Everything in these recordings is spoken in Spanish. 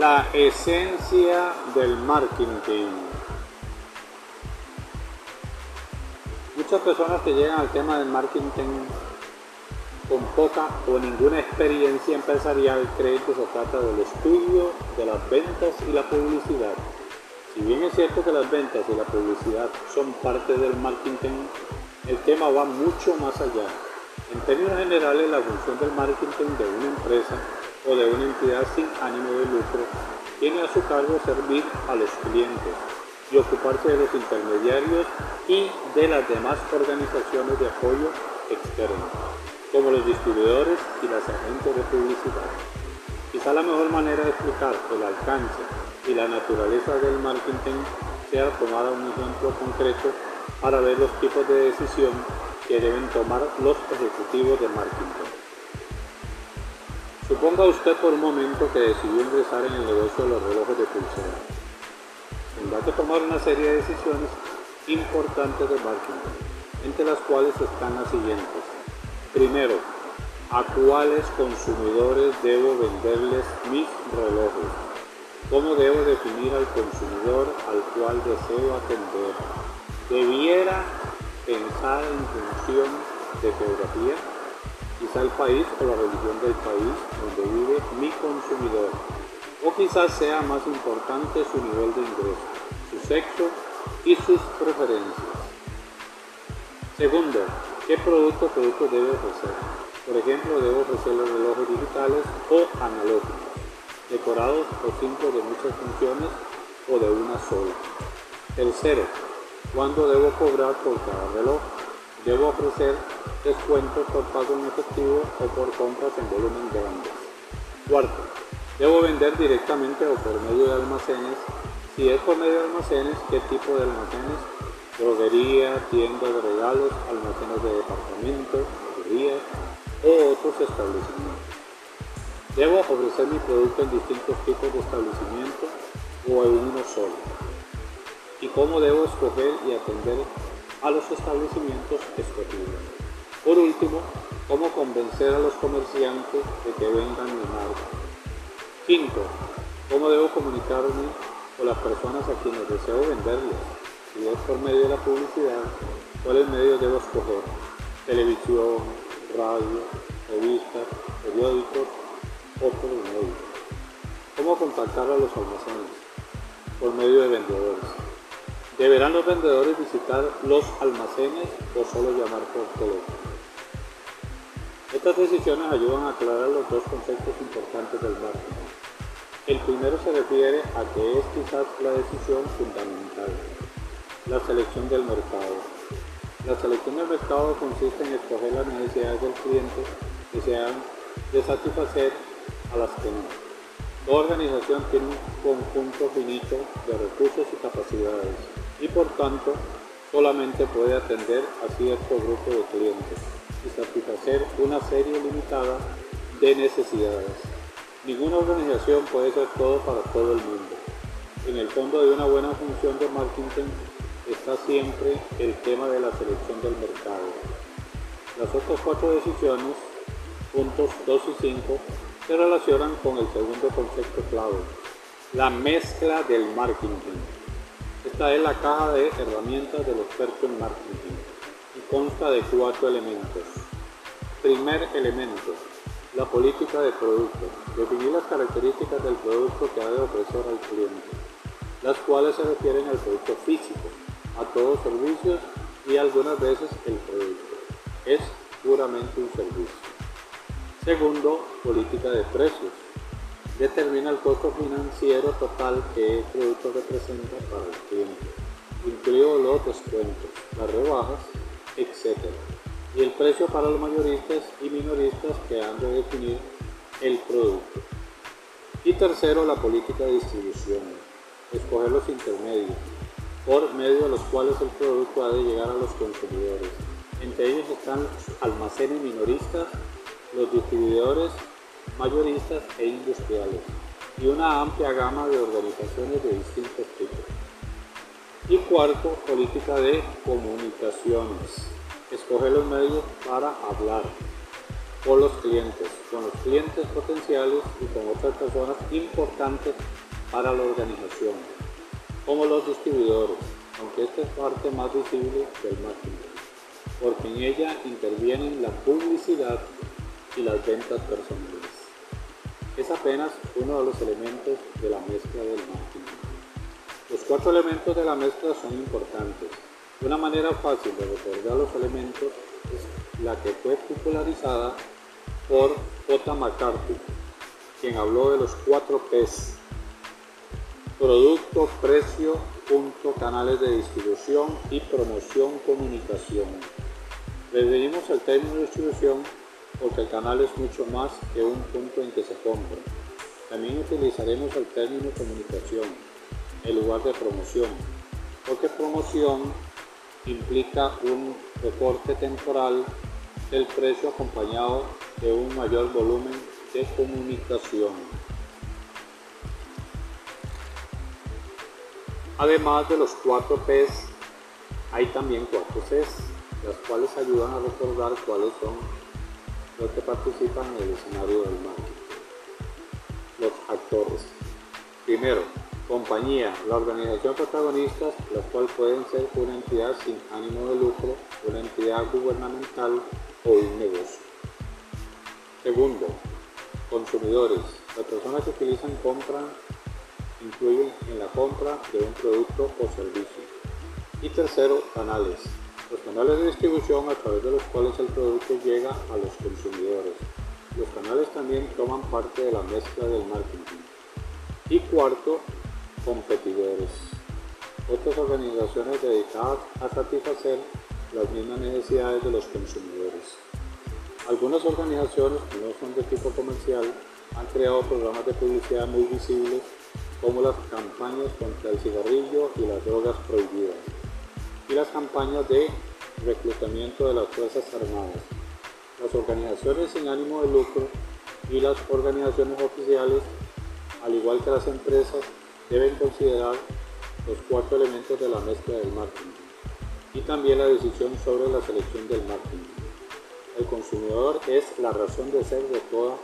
La esencia del marketing. Muchas personas que llegan al tema del marketing con poca o ninguna experiencia empresarial creen que se trata del estudio de las ventas y la publicidad. Si bien es cierto que las ventas y la publicidad son parte del marketing, el tema va mucho más allá. En términos generales, la función del marketing de una empresa o de una entidad sin ánimo de lucro tiene a su cargo servir a los clientes y ocuparse de los intermediarios y de las demás organizaciones de apoyo externo, como los distribuidores y las agentes de publicidad. Quizá la mejor manera de explicar el alcance y la naturaleza del marketing sea tomar un ejemplo concreto para ver los tipos de decisión que deben tomar los ejecutivos de marketing. Suponga usted por un momento que decidió ingresar en el negocio de los relojes de pulsera. Tendrá que tomar una serie de decisiones importantes de marketing, entre las cuales están las siguientes. Primero, ¿a cuáles consumidores debo venderles mis relojes? ¿Cómo debo definir al consumidor al cual deseo atender? ¿Debiera pensar en función de geografía? Quizá el país o la religión del país donde vive mi consumidor, o quizás sea más importante su nivel de ingreso, su sexo y sus preferencias. Segundo, ¿qué producto o producto debe ofrecer? Por ejemplo, debo ofrecerle relojes digitales o analógicos, decorados o simples de muchas funciones o de una sola. Tercero, ¿cuándo debo cobrar por cada reloj? Debo ofrecer descuentos por pago en efectivo o por compras en volumen grandes. Cuarto, debo vender directamente o por medio de almacenes. Si es por medio de almacenes, ¿qué tipo de almacenes? Droguería, tienda de regalos, almacenes de departamentos, droguerías o otros establecimientos. Debo ofrecer mi producto en distintos tipos de establecimientos o en uno solo. ¿Y cómo debo escoger y atender a los establecimientos escogidos? Por último, cómo convencer a los comerciantes de que vendan mi marca. Quinto, cómo debo comunicarme con las personas a quienes deseo venderles. Si es por medio de la publicidad, cuáles medios debo escoger. Televisión, radio, revistas, periódicos, otros medios. ¿Cómo contactar a los almacenes? Por medio de vendedores. ¿Deberán los vendedores visitar los almacenes o solo llamar por teléfono? Estas decisiones ayudan a aclarar los dos conceptos importantes del marketing. El primero se refiere a que es quizás la decisión fundamental, la selección del mercado. La selección del mercado consiste en escoger las necesidades del cliente que sean de satisfacer a las que no. Toda organización tiene un conjunto finito de recursos y capacidades y por tanto solamente puede atender a cierto grupo de clientes y satisfacer una serie limitada de necesidades. Ninguna organización puede ser todo para todo el mundo. En el fondo de una buena función de marketing está siempre el tema de la selección del mercado. Las otras cuatro decisiones, puntos 2 y 5, se relacionan con el segundo concepto clave, la mezcla del marketing. Esta es la caja de herramientas del experto en marketing consta de cuatro elementos. Primer elemento, la política de producto. Definir las características del producto que ha de ofrecer al cliente, las cuales se refieren al producto físico, a todos servicios y algunas veces el producto. Es puramente un servicio. Segundo, política de precios. Determina el costo financiero total que el producto representa para el cliente, incluido los descuentos, las rebajas etc. Y el precio para los mayoristas y minoristas que han de definir el producto. Y tercero, la política de distribución. Escoger los intermedios, por medio de los cuales el producto ha de llegar a los consumidores. Entre ellos están los almacenes minoristas, los distribuidores mayoristas e industriales, y una amplia gama de organizaciones de distintos tipos. Y cuarto, política de comunicaciones. Escoger los medios para hablar. o los clientes, con los clientes potenciales y con otras personas importantes para la organización, como los distribuidores, aunque esta es parte más visible del marketing, porque en ella intervienen la publicidad y las ventas personales. Es apenas uno de los elementos de la mezcla del marketing. Los cuatro elementos de la mezcla son importantes. Una manera fácil de recordar los elementos es la que fue popularizada por J. McCarthy, quien habló de los cuatro P's. Producto, precio, punto, canales de distribución y promoción, comunicación. Le definimos el término de distribución porque el canal es mucho más que un punto en que se compra. También utilizaremos el término comunicación en lugar de promoción, porque promoción implica un recorte temporal del precio acompañado de un mayor volumen de comunicación. Además de los cuatro P's, hay también cuatro C's, las cuales ayudan a recordar cuáles son los que participan en el escenario del marketing. Los actores. Primero, compañía, la organización protagonistas, las cuales pueden ser una entidad sin ánimo de lucro, una entidad gubernamental o un negocio. Segundo, consumidores. Las personas que utilizan compran incluyen en la compra de un producto o servicio. Y tercero, canales. Los canales de distribución a través de los cuales el producto llega a los consumidores. Los canales también toman parte de la mezcla del marketing. Y cuarto, competidores. Otras organizaciones dedicadas a satisfacer las mismas necesidades de los consumidores. Algunas organizaciones que no son de tipo comercial han creado programas de publicidad muy visibles como las campañas contra el cigarrillo y las drogas prohibidas y las campañas de reclutamiento de las Fuerzas Armadas. Las organizaciones sin ánimo de lucro y las organizaciones oficiales, al igual que las empresas, deben considerar los cuatro elementos de la mezcla del marketing y también la decisión sobre la selección del marketing. El consumidor es la razón de ser de toda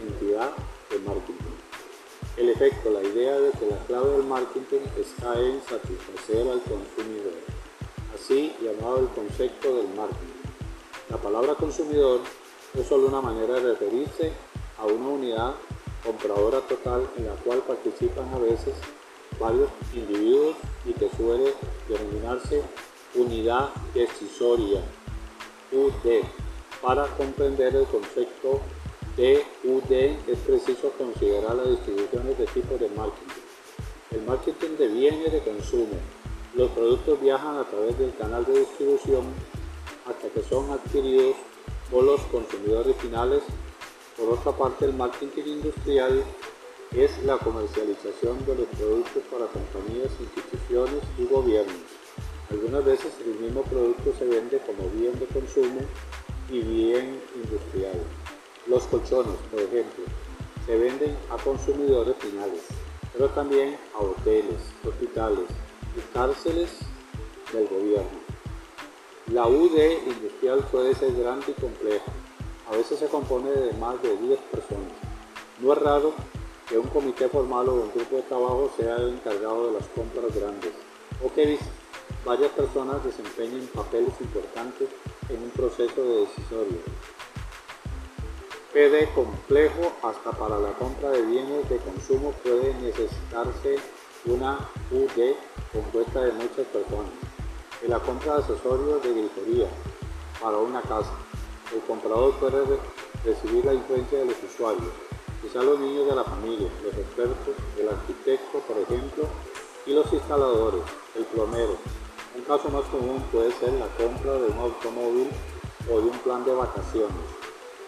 entidad de marketing. El efecto, la idea de que la clave del marketing está en satisfacer al consumidor, así llamado el concepto del marketing. La palabra consumidor es solo una manera de referirse a una unidad compradora total en la cual participan a veces varios individuos y que suele denominarse unidad decisoria, UD, para comprender el concepto de UD es preciso considerar las distribuciones de tipos de marketing. El marketing de bienes de consumo. Los productos viajan a través del canal de distribución hasta que son adquiridos por los consumidores finales. Por otra parte, el marketing industrial es la comercialización de los productos para compañías, instituciones y gobiernos. Algunas veces el mismo producto se vende como bien de consumo y bien industrial. Los colchones, por ejemplo, se venden a consumidores finales, pero también a hoteles, hospitales cárceles del gobierno. La UD industrial puede ser grande y compleja. A veces se compone de más de 10 personas. No es raro que un comité formal o un grupo de trabajo sea el encargado de las compras grandes o que varias personas desempeñen papeles importantes en un proceso de decisorio. PD complejo hasta para la compra de bienes de consumo puede necesitarse una UD compuesta de muchas personas. En la compra de accesorios de gritería para una casa, el comprador puede recibir la influencia de los usuarios, quizá los niños de la familia, los expertos, el arquitecto, por ejemplo, y los instaladores, el plomero, un caso más común puede ser la compra de un automóvil o de un plan de vacaciones.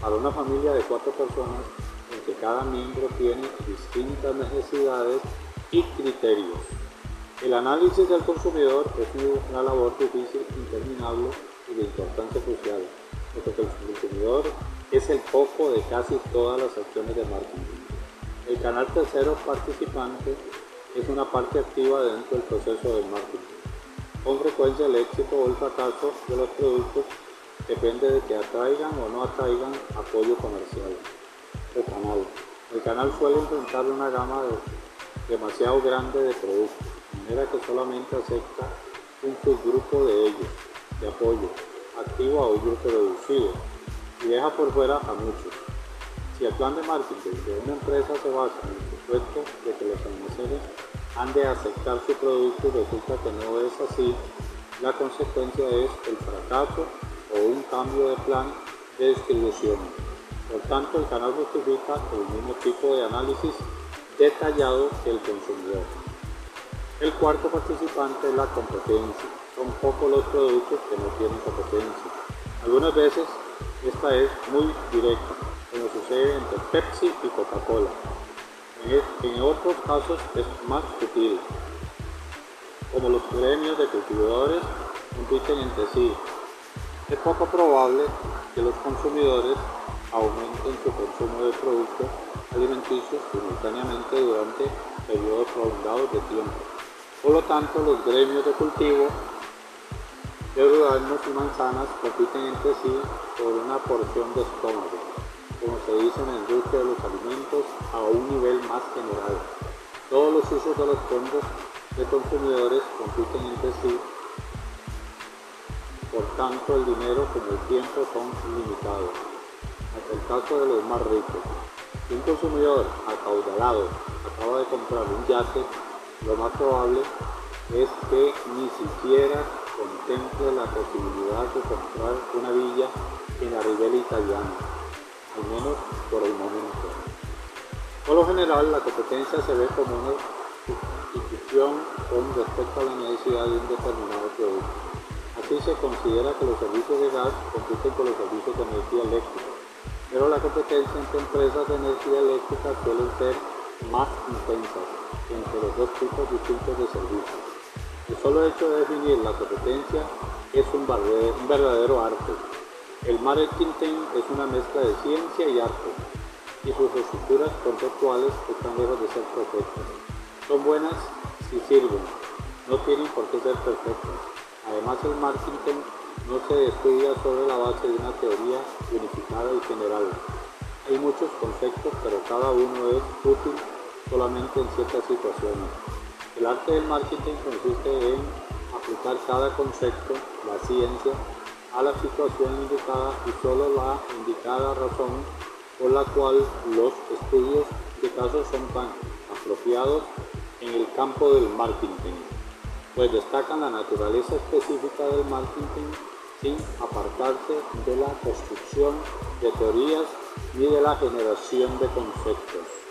Para una familia de cuatro personas en que cada miembro tiene distintas necesidades y criterios. El análisis del consumidor es una labor difícil, interminable y de importancia crucial, porque el consumidor es el foco de casi todas las acciones de marketing. El canal tercero participante es una parte activa dentro del proceso del marketing. Con frecuencia el éxito o el fracaso de los productos depende de que atraigan o no atraigan apoyo comercial o canal. El canal suele enfrentar una gama demasiado grande de productos, de manera que solamente acepta un subgrupo de ellos, de apoyo, activo a un grupo reducido, y deja por fuera a muchos. Si el plan de marketing de una empresa se basa en el supuesto de que los almacenes han de aceptar su producto y resulta que no es así, la consecuencia es el fracaso o un cambio de plan de distribución. Por tanto, el canal justifica el mismo tipo de análisis detallado que el consumidor. El cuarto participante es la competencia. Son pocos los productos que no tienen competencia. Algunas veces esta es muy directa, como sucede entre Pepsi y Coca-Cola. En otros casos es más sutil, como los gremios de cultivadores compiten entre sí. Es poco probable que los consumidores aumenten su consumo de productos alimenticios simultáneamente durante periodos prolongados de tiempo. Por lo tanto, los gremios de cultivo de duraznos y manzanas compiten entre sí por una porción de estómago, como se dice en la industria de los alimentos a un nivel más general. Todos los usos de los fondos de consumidores compiten entre sí, por tanto el dinero como el tiempo son limitados. De los más ricos. Si un consumidor acaudalado acaba de comprar un yate, lo más probable es que ni siquiera contemple la posibilidad de comprar una villa en la ribera italiana, al menos por el momento. Por lo general, la competencia se ve como una sustitución con respecto a la necesidad de un determinado producto. Así se considera que los servicios de gas compiten con los servicios de energía eléctrica, pero la competencia entre empresas de energía eléctrica suele ser más intensa entre los dos tipos distintos de servicios. El solo hecho de definir la competencia es un verdadero, arte. El marketing es una mezcla de ciencia y arte, y sus estructuras conceptuales están lejos de ser perfectas. Son buenas si sirven, no tienen por qué ser perfectas. Además, el marketing no se estudia sobre la base de una teoría unificada y general. Hay muchos conceptos, pero cada uno es útil solamente en ciertas situaciones. El arte del marketing consiste en aplicar cada concepto, la ciencia, a la situación indicada y solo la indicada razón por la cual los estudios de casos son tan apropiados en el campo del marketing, pues destacan la naturaleza específica del marketing sin apartarse de la construcción de teorías ni de la generación de conceptos.